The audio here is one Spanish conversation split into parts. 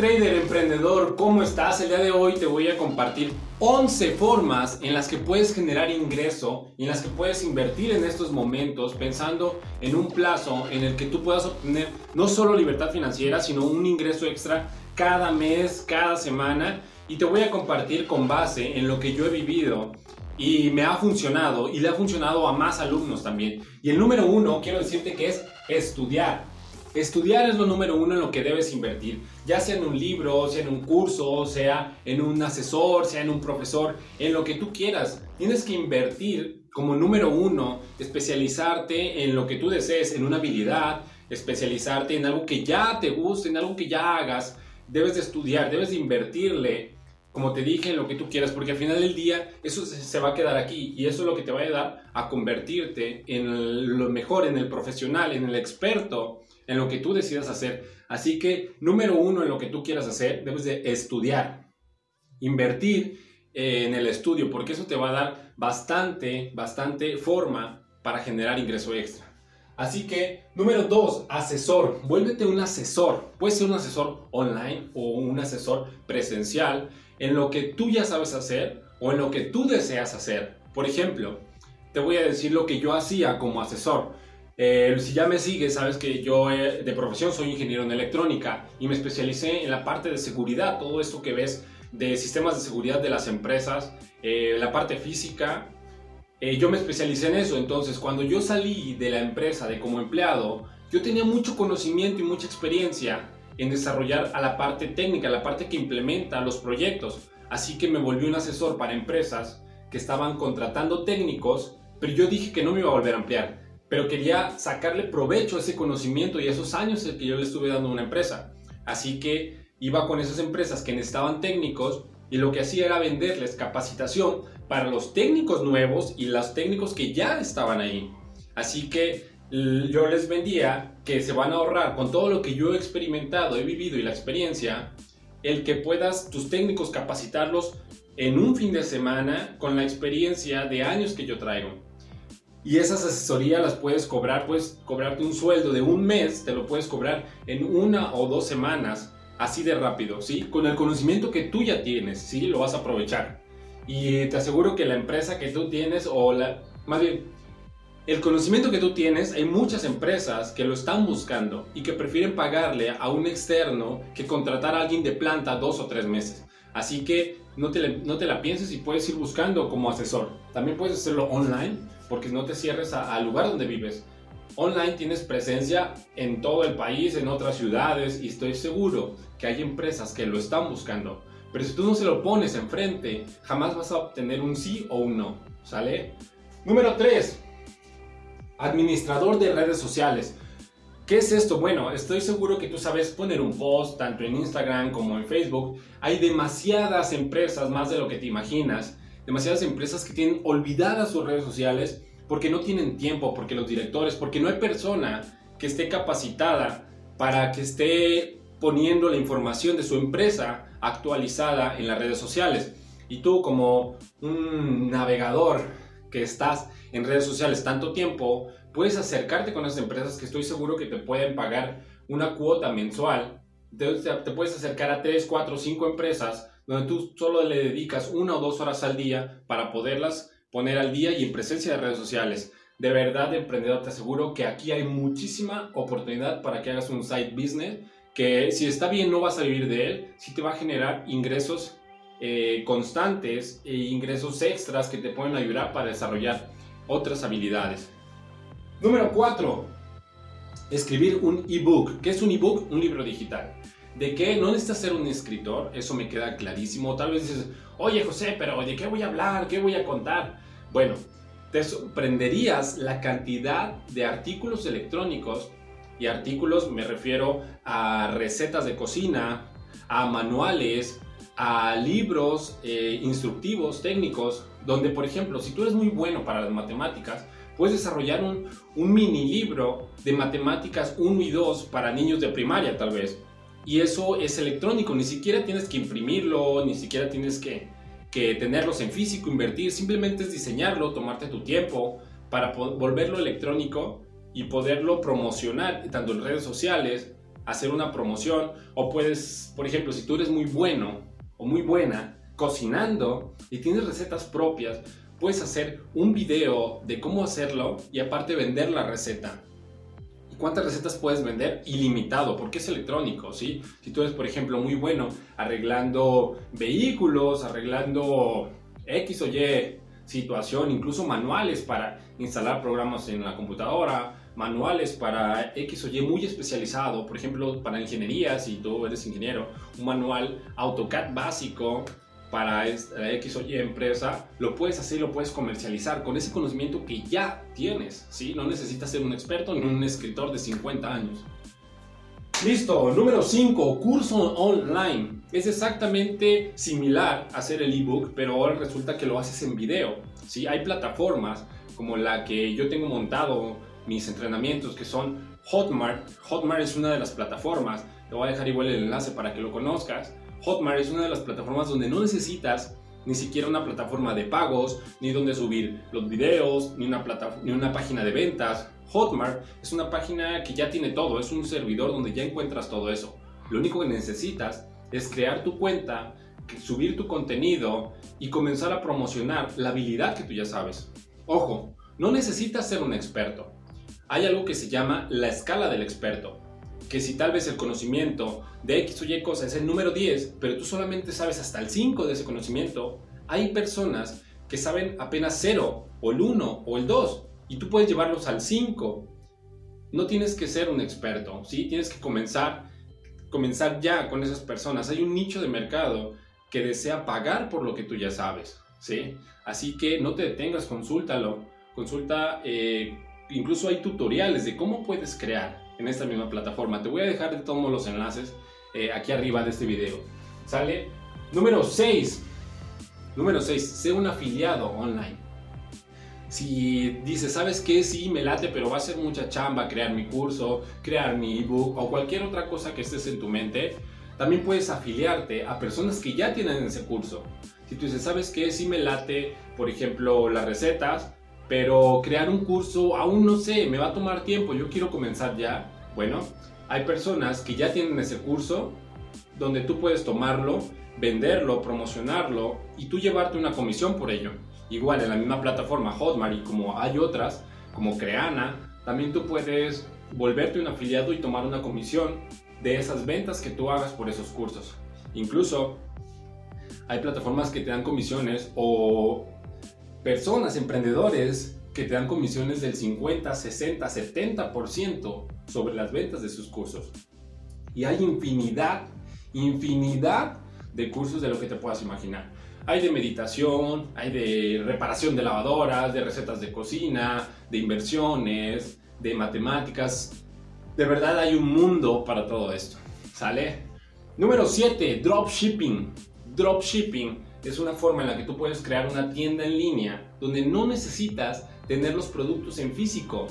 trader, emprendedor, ¿cómo estás? El día de hoy te voy a compartir 11 formas en las que puedes generar ingreso y en las que puedes invertir en estos momentos pensando en un plazo en el que tú puedas obtener no solo libertad financiera, sino un ingreso extra cada mes, cada semana. Y te voy a compartir con base en lo que yo he vivido y me ha funcionado y le ha funcionado a más alumnos también. Y el número uno, quiero decirte que es estudiar. Estudiar es lo número uno en lo que debes invertir, ya sea en un libro, sea en un curso, sea en un asesor, sea en un profesor, en lo que tú quieras. Tienes que invertir como número uno, especializarte en lo que tú desees, en una habilidad, especializarte en algo que ya te guste, en algo que ya hagas. Debes de estudiar, debes de invertirle, como te dije, en lo que tú quieras, porque al final del día eso se va a quedar aquí y eso es lo que te va a ayudar a convertirte en lo mejor, en el profesional, en el experto en lo que tú decidas hacer. Así que, número uno, en lo que tú quieras hacer, debes de estudiar, invertir eh, en el estudio, porque eso te va a dar bastante, bastante forma para generar ingreso extra. Así que, número dos, asesor. Vuélvete un asesor. Puede ser un asesor online o un asesor presencial en lo que tú ya sabes hacer o en lo que tú deseas hacer. Por ejemplo, te voy a decir lo que yo hacía como asesor. Eh, si ya me sigues, sabes que yo eh, de profesión soy ingeniero en electrónica y me especialicé en la parte de seguridad, todo esto que ves de sistemas de seguridad de las empresas, eh, la parte física. yo me especialicé en eso, entonces cuando yo salí de la empresa de como empleado, yo tenía mucho conocimiento y mucha experiencia en desarrollar a la parte técnica, la parte que implementa los proyectos. Así que me volví un asesor para empresas que estaban contratando técnicos, pero yo dije que no me iba a volver a ampliar pero quería sacarle provecho a ese conocimiento y a esos años que yo le estuve dando a una empresa. Así que iba con esas empresas que necesitaban técnicos y lo que hacía era venderles capacitación para los técnicos nuevos y los técnicos que ya estaban ahí. Así que yo les vendía que se van a ahorrar con todo lo que yo he experimentado, he vivido y la experiencia, el que puedas tus técnicos capacitarlos en un fin de semana con la experiencia de años que yo traigo. Y esas asesorías las puedes cobrar, puedes cobrarte un sueldo de un mes, te lo puedes cobrar en una o dos semanas, así de rápido, ¿sí? Con el conocimiento que tú ya tienes, ¿sí? Lo vas a aprovechar. Y te aseguro que la empresa que tú tienes, o la, más bien, el conocimiento que tú tienes, hay muchas empresas que lo están buscando y que prefieren pagarle a un externo que contratar a alguien de planta dos o tres meses. Así que no te, no te la pienses y puedes ir buscando como asesor. También puedes hacerlo online porque no te cierres al lugar donde vives. Online tienes presencia en todo el país, en otras ciudades y estoy seguro que hay empresas que lo están buscando. Pero si tú no se lo pones enfrente, jamás vas a obtener un sí o un no. ¿Sale? Número 3. Administrador de redes sociales. ¿Qué es esto? Bueno, estoy seguro que tú sabes poner un post tanto en Instagram como en Facebook. Hay demasiadas empresas, más de lo que te imaginas, demasiadas empresas que tienen olvidadas sus redes sociales porque no tienen tiempo, porque los directores, porque no hay persona que esté capacitada para que esté poniendo la información de su empresa actualizada en las redes sociales. Y tú como un navegador que estás en redes sociales tanto tiempo, puedes acercarte con esas empresas que estoy seguro que te pueden pagar una cuota mensual. Te, puedes acercar a 3, 4, 5 empresas donde tú solo le dedicas una o dos horas al día para poderlas poner al día y en presencia de redes sociales. De verdad, emprendedor, te aseguro que aquí hay muchísima oportunidad para que hagas un side business que si está bien no vas a vivir de él, sí te va a generar ingresos eh, constantes e ingresos extras que te pueden ayudar para desarrollar otras habilidades. Número 4. Escribir un ebook. ¿Qué es un ebook? Un libro digital de que no necesitas ser un escritor, eso me queda clarísimo. Tal vez dices, oye José, pero ¿de qué voy a hablar? ¿Qué voy a contar? Bueno, te sorprenderías la cantidad de artículos electrónicos y artículos me refiero a recetas de cocina, a manuales, a libros eh, instructivos, técnicos, donde por ejemplo, si tú eres muy bueno para las matemáticas, puedes desarrollar un, un mini libro de matemáticas 1 y 2 para niños de primaria tal vez y eso es electrónico, ni siquiera tienes que imprimirlo, ni siquiera tienes que, que tenerlos en físico, invertir, simplemente es diseñarlo, tomarte tu tiempo para volverlo electrónico y poderlo promocionar tanto en redes sociales hacer una promoción o puedes, por ejemplo, si tú eres muy bueno o muy buena cocinando y tienes recetas propias, puedes hacer un video de cómo hacerlo y aparte vender la receta. ¿Y cuántas recetas puedes vender? Ilimitado, porque es electrónico, ¿sí? Si tú eres, por ejemplo, muy bueno arreglando vehículos, arreglando X o Y situación, incluso manuales para instalar programas en la computadora, manuales para X o Y muy especializado, por ejemplo, para ingeniería, si tú eres ingeniero, un manual AutoCAD básico para X o Y empresa, lo puedes hacer, lo puedes comercializar con ese conocimiento que ya tienes, ¿sí? No necesitas ser un experto ni un escritor de 50 años. Listo, número 5, curso online. Es exactamente similar a hacer el ebook, pero ahora resulta que lo haces en video. ¿sí? Hay plataformas como la que yo tengo montado mis entrenamientos, que son Hotmart. Hotmart es una de las plataformas, te voy a dejar igual el enlace para que lo conozcas. Hotmart es una de las plataformas donde no necesitas ni siquiera una plataforma de pagos, ni donde subir los videos, ni una, ni una página de ventas. Hotmart es una página que ya tiene todo, es un servidor donde ya encuentras todo eso. Lo único que necesitas es crear tu cuenta, subir tu contenido y comenzar a promocionar la habilidad que tú ya sabes. Ojo, no necesitas ser un experto. Hay algo que se llama la escala del experto que si tal vez el conocimiento de X o Y cosa es el número 10, pero tú solamente sabes hasta el 5 de ese conocimiento, hay personas que saben apenas 0 o el 1 o el 2 y tú puedes llevarlos al 5. No tienes que ser un experto, ¿sí? Tienes que comenzar, comenzar ya con esas personas. Hay un nicho de mercado que desea pagar por lo que tú ya sabes, ¿sí? Así que no te detengas, consúltalo. Consulta, eh, incluso hay tutoriales de cómo puedes crear en esta misma plataforma. Te voy a dejar de todos los enlaces eh, aquí arriba de este video. ¿Sale? Número 6. Número 6. Sé un afiliado online. Si dices, ¿sabes qué? Sí, me late, pero va a ser mucha chamba crear mi curso, crear mi ebook o cualquier otra cosa que estés en tu mente, también puedes afiliarte a personas que ya tienen ese curso. Si tú dices, ¿sabes qué? Sí me late, por ejemplo, las recetas, pero crear un curso, aún no sé, me va a tomar tiempo, yo quiero comenzar ya. Bueno, hay personas que ya tienen ese curso donde tú puedes tomarlo, venderlo, promocionarlo y tú llevarte una comisión por ello. Igual en la misma plataforma Hotmart y como hay otras, como Creana, también tú puedes volverte un afiliado y tomar una comisión de esas ventas que tú hagas por esos cursos. Incluso hay plataformas que te dan comisiones o personas, emprendedores que te dan comisiones del 50, 60, 70% sobre las ventas de sus cursos. Y hay infinidad, infinidad de cursos de lo que te puedas imaginar. Hay de meditación, hay de reparación de lavadoras, de recetas de cocina, de inversiones, de matemáticas. De verdad hay un mundo para todo esto. ¿Sale? Número 7, dropshipping. Dropshipping es una forma en la que tú puedes crear una tienda en línea donde no necesitas tener los productos en físico.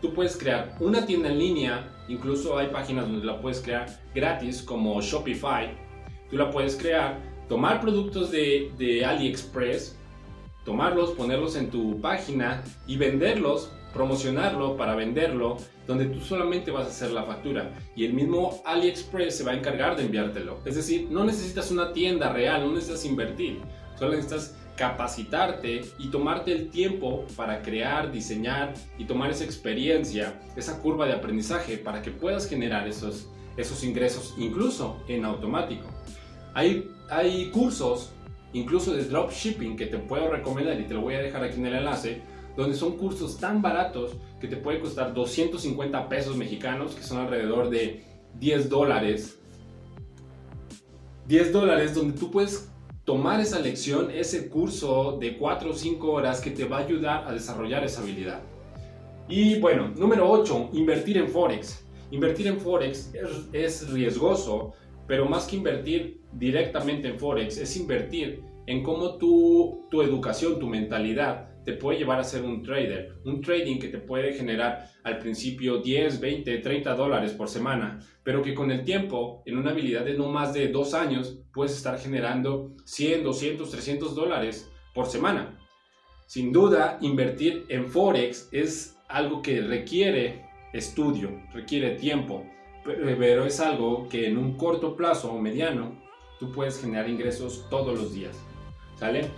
Tú puedes crear una tienda en línea, incluso hay páginas donde la puedes crear gratis como Shopify. Tú la puedes crear, tomar productos de, de AliExpress, tomarlos, ponerlos en tu página y venderlos promocionarlo para venderlo, donde tú solamente vas a hacer la factura y el mismo AliExpress se va a encargar de enviártelo. Es decir, no necesitas una tienda real, no necesitas invertir, solo necesitas capacitarte y tomarte el tiempo para crear, diseñar y tomar esa experiencia, esa curva de aprendizaje para que puedas generar esos, esos ingresos incluso en automático. Hay, hay cursos incluso de dropshipping que te puedo recomendar y te lo voy a dejar aquí en el enlace donde son cursos tan baratos que te puede costar 250 pesos mexicanos, que son alrededor de 10 dólares. 10 dólares donde tú puedes tomar esa lección, ese curso de 4 o 5 horas que te va a ayudar a desarrollar esa habilidad. Y bueno, número 8, invertir en Forex. Invertir en Forex es, es riesgoso, pero más que invertir directamente en Forex, es invertir en cómo tu, tu educación, tu mentalidad te puede llevar a ser un trader. Un trading que te puede generar al principio 10, 20, 30 dólares por semana, pero que con el tiempo, en una habilidad de no más de dos años, puedes estar generando 100, 200, 300 dólares por semana. Sin duda, invertir en Forex es algo que requiere estudio, requiere tiempo, pero es algo que en un corto plazo o mediano tú puedes generar ingresos todos los días. ¿Sale?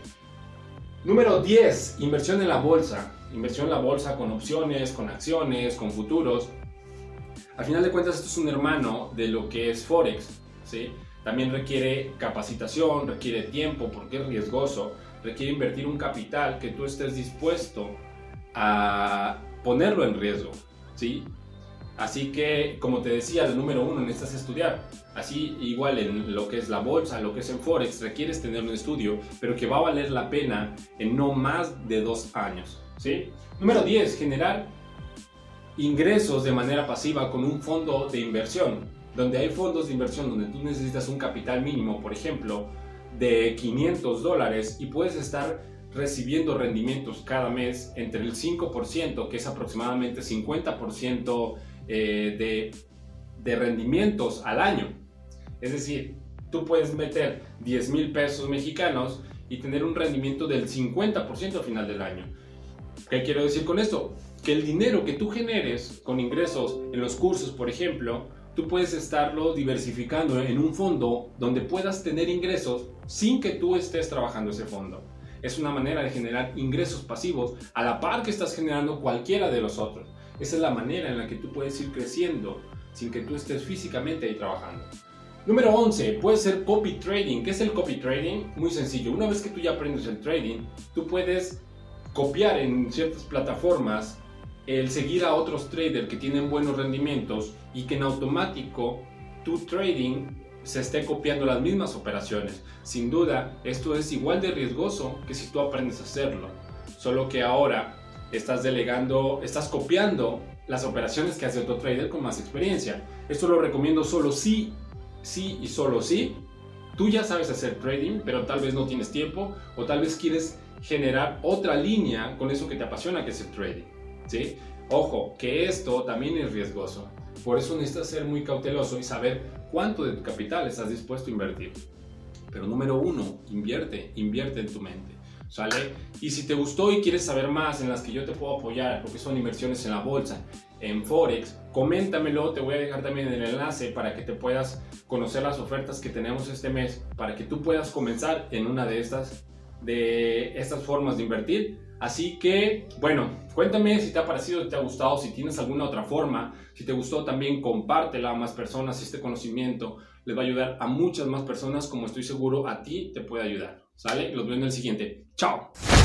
Número 10, inversión en la bolsa. Inversión en la bolsa con opciones, con acciones, con futuros. Al final de cuentas esto es un hermano de lo que es Forex. ¿sí? También requiere capacitación, requiere tiempo porque es riesgoso, requiere invertir un capital que tú estés dispuesto a ponerlo en riesgo. ¿sí? Así que, como te decía, el número uno necesitas estudiar. Así, igual en lo que es la bolsa, lo que es en Forex, requieres tener un estudio, pero que va a valer la pena en no más de dos años. ¿sí? Número 10, generar ingresos de manera pasiva con un fondo de inversión. Donde hay fondos de inversión donde tú necesitas un capital mínimo, por ejemplo, de 500 dólares y puedes estar recibiendo rendimientos cada mes entre el 5%, que es aproximadamente 50% eh, de, de rendimientos al año. Es decir, tú puedes meter 10 mil pesos mexicanos y tener un rendimiento del 50% al final del año. ¿Qué quiero decir con esto? Que el dinero que tú generes con ingresos en los cursos, por ejemplo, tú puedes estarlo diversificando en un fondo donde puedas tener ingresos sin que tú estés trabajando ese fondo. Es una manera de generar ingresos pasivos a la par que estás generando cualquiera de los otros. Esa es la manera en la que tú puedes ir creciendo sin que tú estés físicamente ahí trabajando. Número 11, puede ser copy trading. ¿Qué es el copy trading? Muy sencillo. Una vez que tú ya aprendes el trading, tú puedes copiar en ciertas plataformas el seguir a otros traders que tienen buenos rendimientos y que en automático tu trading se esté copiando las mismas operaciones. Sin duda, esto es igual de riesgoso que si tú aprendes a hacerlo. Solo que ahora estás delegando, estás copiando las operaciones que hace otro trader con más experiencia. Esto lo recomiendo solo si, sí y solo si tú ya sabes hacer trading, pero tal vez no tienes tiempo o tal vez quieres generar otra línea con eso que te apasiona, que es el trading. ¿sí? Ojo, que esto también es riesgoso. Por eso necesitas ser muy cauteloso y saber cuánto de tu capital estás dispuesto a invertir. Pero número uno, invierte, invierte en tu mente. ¿Sale? Y si te gustó y quieres saber más en las que yo te puedo apoyar, porque son inversiones en la bolsa, en Forex, coméntamelo, te voy a dejar también el enlace para que te puedas conocer las ofertas que tenemos este mes, para que tú puedas comenzar en una de estas, de estas formas de invertir. Así que, bueno, cuéntame si te ha parecido, si te ha gustado, si tienes alguna otra forma, si te gustó también compártela a más personas, este conocimiento les va a ayudar a muchas más personas, como estoy seguro a ti te puede ayudar. ¿Sale? Los veo en el siguiente. Tchau!